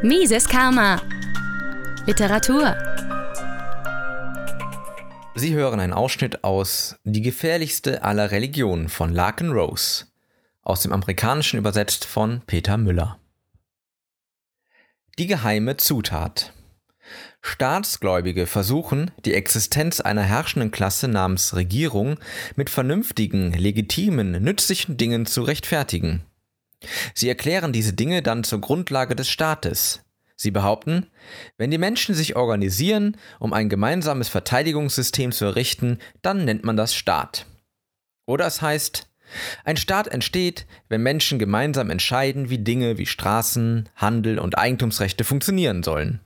Mises Karma. Literatur. Sie hören einen Ausschnitt aus Die gefährlichste aller Religionen von Larkin Rose, aus dem Amerikanischen übersetzt von Peter Müller. Die geheime Zutat. Staatsgläubige versuchen, die Existenz einer herrschenden Klasse namens Regierung mit vernünftigen, legitimen, nützlichen Dingen zu rechtfertigen. Sie erklären diese Dinge dann zur Grundlage des Staates. Sie behaupten, wenn die Menschen sich organisieren, um ein gemeinsames Verteidigungssystem zu errichten, dann nennt man das Staat. Oder es heißt, ein Staat entsteht, wenn Menschen gemeinsam entscheiden, wie Dinge wie Straßen, Handel und Eigentumsrechte funktionieren sollen.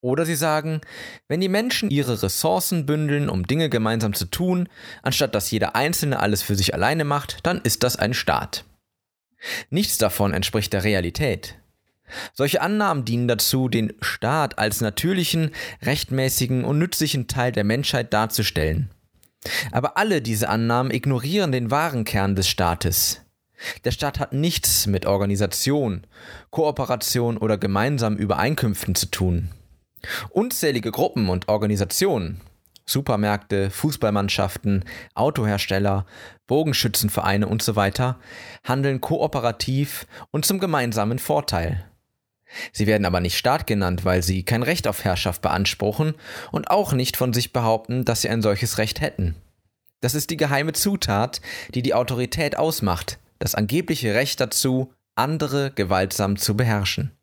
Oder sie sagen, wenn die Menschen ihre Ressourcen bündeln, um Dinge gemeinsam zu tun, anstatt dass jeder Einzelne alles für sich alleine macht, dann ist das ein Staat. Nichts davon entspricht der Realität. Solche Annahmen dienen dazu, den Staat als natürlichen, rechtmäßigen und nützlichen Teil der Menschheit darzustellen. Aber alle diese Annahmen ignorieren den wahren Kern des Staates. Der Staat hat nichts mit Organisation, Kooperation oder gemeinsamen Übereinkünften zu tun. Unzählige Gruppen und Organisationen, Supermärkte, Fußballmannschaften, Autohersteller, Bogenschützenvereine und so weiter handeln kooperativ und zum gemeinsamen Vorteil. Sie werden aber nicht Staat genannt, weil sie kein Recht auf Herrschaft beanspruchen und auch nicht von sich behaupten, dass sie ein solches Recht hätten. Das ist die geheime Zutat, die die Autorität ausmacht, das angebliche Recht dazu, andere gewaltsam zu beherrschen.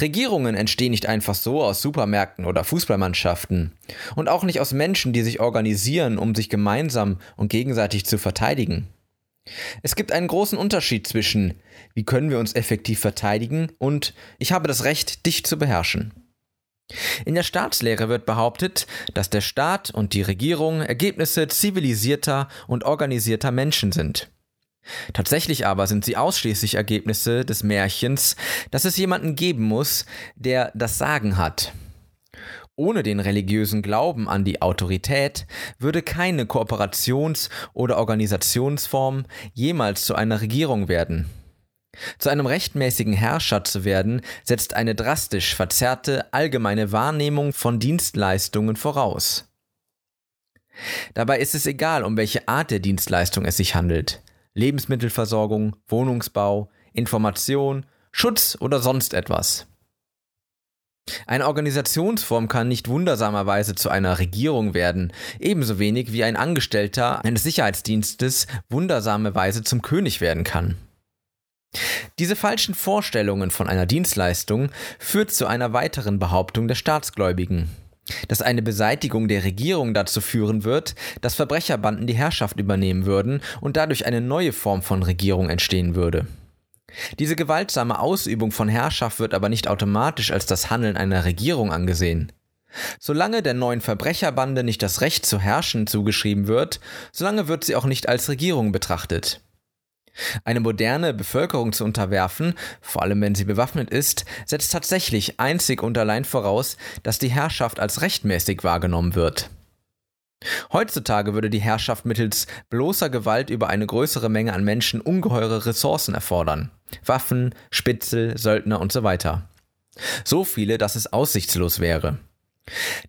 Regierungen entstehen nicht einfach so aus Supermärkten oder Fußballmannschaften und auch nicht aus Menschen, die sich organisieren, um sich gemeinsam und gegenseitig zu verteidigen. Es gibt einen großen Unterschied zwischen wie können wir uns effektiv verteidigen und ich habe das Recht, dich zu beherrschen. In der Staatslehre wird behauptet, dass der Staat und die Regierung Ergebnisse zivilisierter und organisierter Menschen sind. Tatsächlich aber sind sie ausschließlich Ergebnisse des Märchens, dass es jemanden geben muss, der das Sagen hat. Ohne den religiösen Glauben an die Autorität würde keine Kooperations- oder Organisationsform jemals zu einer Regierung werden. Zu einem rechtmäßigen Herrscher zu werden, setzt eine drastisch verzerrte allgemeine Wahrnehmung von Dienstleistungen voraus. Dabei ist es egal, um welche Art der Dienstleistung es sich handelt. Lebensmittelversorgung, Wohnungsbau, Information, Schutz oder sonst etwas. Eine Organisationsform kann nicht wundersamerweise zu einer Regierung werden, ebenso wenig wie ein Angestellter eines Sicherheitsdienstes wundersamerweise zum König werden kann. Diese falschen Vorstellungen von einer Dienstleistung führt zu einer weiteren Behauptung der Staatsgläubigen dass eine Beseitigung der Regierung dazu führen wird, dass Verbrecherbanden die Herrschaft übernehmen würden und dadurch eine neue Form von Regierung entstehen würde. Diese gewaltsame Ausübung von Herrschaft wird aber nicht automatisch als das Handeln einer Regierung angesehen. Solange der neuen Verbrecherbande nicht das Recht zu herrschen zugeschrieben wird, solange wird sie auch nicht als Regierung betrachtet. Eine moderne Bevölkerung zu unterwerfen, vor allem wenn sie bewaffnet ist, setzt tatsächlich einzig und allein voraus, dass die Herrschaft als rechtmäßig wahrgenommen wird. Heutzutage würde die Herrschaft mittels bloßer Gewalt über eine größere Menge an Menschen ungeheure Ressourcen erfordern. Waffen, Spitzel, Söldner und so weiter. So viele, dass es aussichtslos wäre.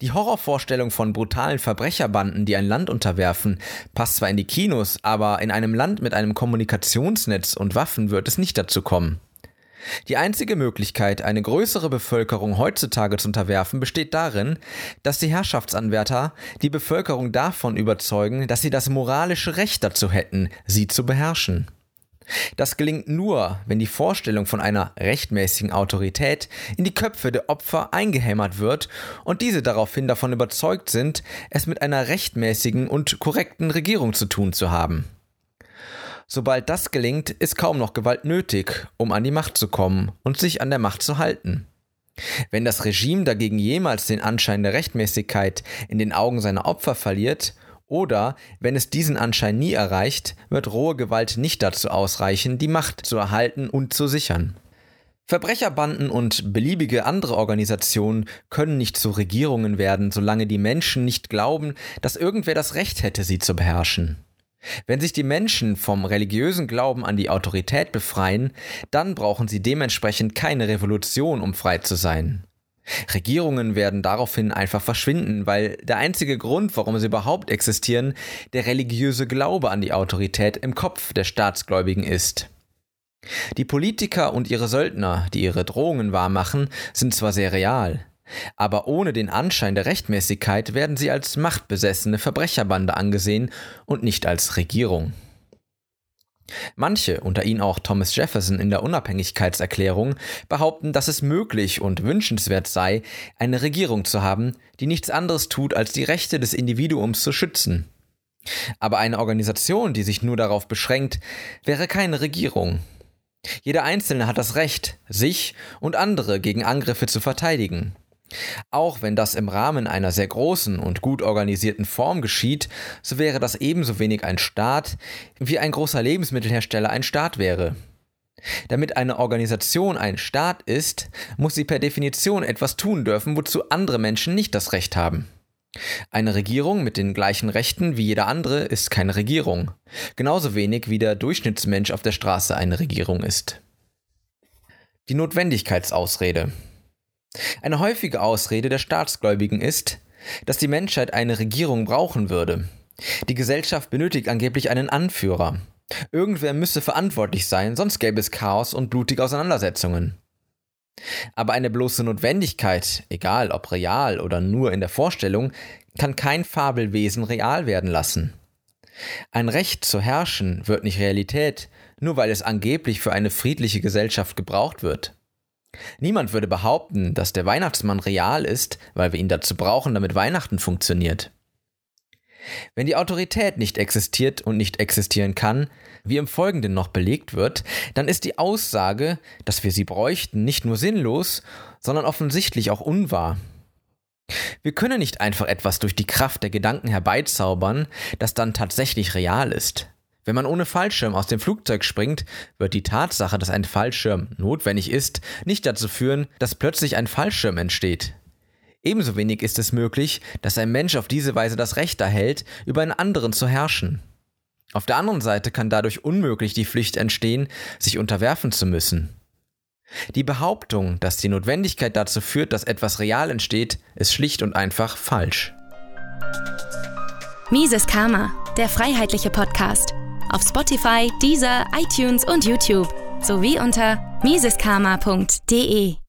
Die Horrorvorstellung von brutalen Verbrecherbanden, die ein Land unterwerfen, passt zwar in die Kinos, aber in einem Land mit einem Kommunikationsnetz und Waffen wird es nicht dazu kommen. Die einzige Möglichkeit, eine größere Bevölkerung heutzutage zu unterwerfen, besteht darin, dass die Herrschaftsanwärter die Bevölkerung davon überzeugen, dass sie das moralische Recht dazu hätten, sie zu beherrschen. Das gelingt nur, wenn die Vorstellung von einer rechtmäßigen Autorität in die Köpfe der Opfer eingehämmert wird und diese daraufhin davon überzeugt sind, es mit einer rechtmäßigen und korrekten Regierung zu tun zu haben. Sobald das gelingt, ist kaum noch Gewalt nötig, um an die Macht zu kommen und sich an der Macht zu halten. Wenn das Regime dagegen jemals den Anschein der Rechtmäßigkeit in den Augen seiner Opfer verliert oder, wenn es diesen Anschein nie erreicht, wird rohe Gewalt nicht dazu ausreichen, die Macht zu erhalten und zu sichern. Verbrecherbanden und beliebige andere Organisationen können nicht zu Regierungen werden, solange die Menschen nicht glauben, dass irgendwer das Recht hätte, sie zu beherrschen. Wenn sich die Menschen vom religiösen Glauben an die Autorität befreien, dann brauchen sie dementsprechend keine Revolution, um frei zu sein. Regierungen werden daraufhin einfach verschwinden, weil der einzige Grund, warum sie überhaupt existieren, der religiöse Glaube an die Autorität im Kopf der Staatsgläubigen ist. Die Politiker und ihre Söldner, die ihre Drohungen wahrmachen, sind zwar sehr real, aber ohne den Anschein der Rechtmäßigkeit werden sie als machtbesessene Verbrecherbande angesehen und nicht als Regierung. Manche, unter ihnen auch Thomas Jefferson in der Unabhängigkeitserklärung, behaupten, dass es möglich und wünschenswert sei, eine Regierung zu haben, die nichts anderes tut, als die Rechte des Individuums zu schützen. Aber eine Organisation, die sich nur darauf beschränkt, wäre keine Regierung. Jeder Einzelne hat das Recht, sich und andere gegen Angriffe zu verteidigen. Auch wenn das im Rahmen einer sehr großen und gut organisierten Form geschieht, so wäre das ebenso wenig ein Staat, wie ein großer Lebensmittelhersteller ein Staat wäre. Damit eine Organisation ein Staat ist, muss sie per Definition etwas tun dürfen, wozu andere Menschen nicht das Recht haben. Eine Regierung mit den gleichen Rechten wie jeder andere ist keine Regierung, genauso wenig wie der Durchschnittsmensch auf der Straße eine Regierung ist. Die Notwendigkeitsausrede. Eine häufige Ausrede der Staatsgläubigen ist, dass die Menschheit eine Regierung brauchen würde. Die Gesellschaft benötigt angeblich einen Anführer. Irgendwer müsse verantwortlich sein, sonst gäbe es Chaos und blutige Auseinandersetzungen. Aber eine bloße Notwendigkeit, egal ob real oder nur in der Vorstellung, kann kein Fabelwesen real werden lassen. Ein Recht zu herrschen wird nicht Realität, nur weil es angeblich für eine friedliche Gesellschaft gebraucht wird. Niemand würde behaupten, dass der Weihnachtsmann real ist, weil wir ihn dazu brauchen, damit Weihnachten funktioniert. Wenn die Autorität nicht existiert und nicht existieren kann, wie im Folgenden noch belegt wird, dann ist die Aussage, dass wir sie bräuchten, nicht nur sinnlos, sondern offensichtlich auch unwahr. Wir können nicht einfach etwas durch die Kraft der Gedanken herbeizaubern, das dann tatsächlich real ist. Wenn man ohne Fallschirm aus dem Flugzeug springt, wird die Tatsache, dass ein Fallschirm notwendig ist, nicht dazu führen, dass plötzlich ein Fallschirm entsteht. Ebenso wenig ist es möglich, dass ein Mensch auf diese Weise das Recht erhält, über einen anderen zu herrschen. Auf der anderen Seite kann dadurch unmöglich die Pflicht entstehen, sich unterwerfen zu müssen. Die Behauptung, dass die Notwendigkeit dazu führt, dass etwas real entsteht, ist schlicht und einfach falsch. Mises Karma, der freiheitliche Podcast auf Spotify, Deezer, iTunes und YouTube sowie unter miseskarma.de.